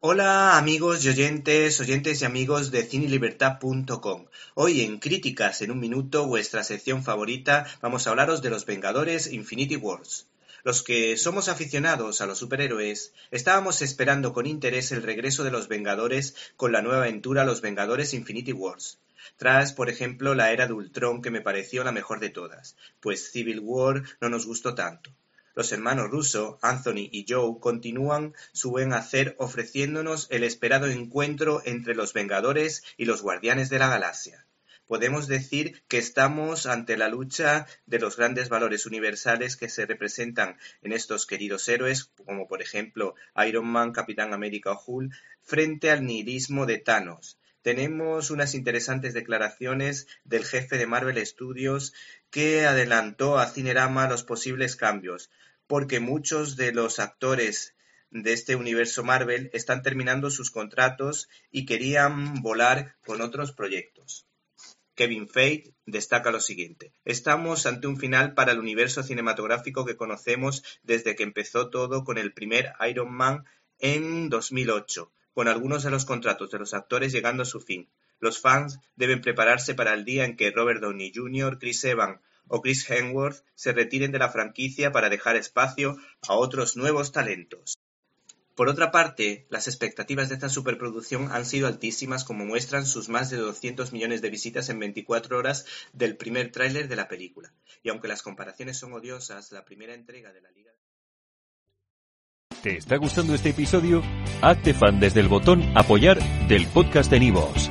Hola amigos y oyentes, oyentes y amigos de cinelibertad.com. Hoy en Críticas en un minuto, vuestra sección favorita, vamos a hablaros de los Vengadores Infinity Wars. Los que somos aficionados a los superhéroes estábamos esperando con interés el regreso de los Vengadores con la nueva aventura Los Vengadores Infinity Wars. Tras, por ejemplo, la era de Ultron que me pareció la mejor de todas, pues Civil War no nos gustó tanto. Los hermanos Russo, Anthony y Joe, continúan su buen hacer ofreciéndonos el esperado encuentro entre los Vengadores y los Guardianes de la Galaxia. Podemos decir que estamos ante la lucha de los grandes valores universales que se representan en estos queridos héroes, como por ejemplo Iron Man, Capitán América o Hulk, frente al nihilismo de Thanos, tenemos unas interesantes declaraciones del jefe de Marvel Studios que adelantó a Cinerama los posibles cambios, porque muchos de los actores de este universo Marvel están terminando sus contratos y querían volar con otros proyectos. Kevin Feige destaca lo siguiente. Estamos ante un final para el universo cinematográfico que conocemos desde que empezó todo con el primer Iron Man en 2008, con algunos de los contratos de los actores llegando a su fin. Los fans deben prepararse para el día en que Robert Downey Jr., Chris Evans o Chris Hemsworth se retiren de la franquicia para dejar espacio a otros nuevos talentos. Por otra parte, las expectativas de esta superproducción han sido altísimas como muestran sus más de 200 millones de visitas en 24 horas del primer tráiler de la película. Y aunque las comparaciones son odiosas, la primera entrega de la Liga... ¿Te está gustando este episodio? Hazte fan desde el botón apoyar del podcast de Nivos.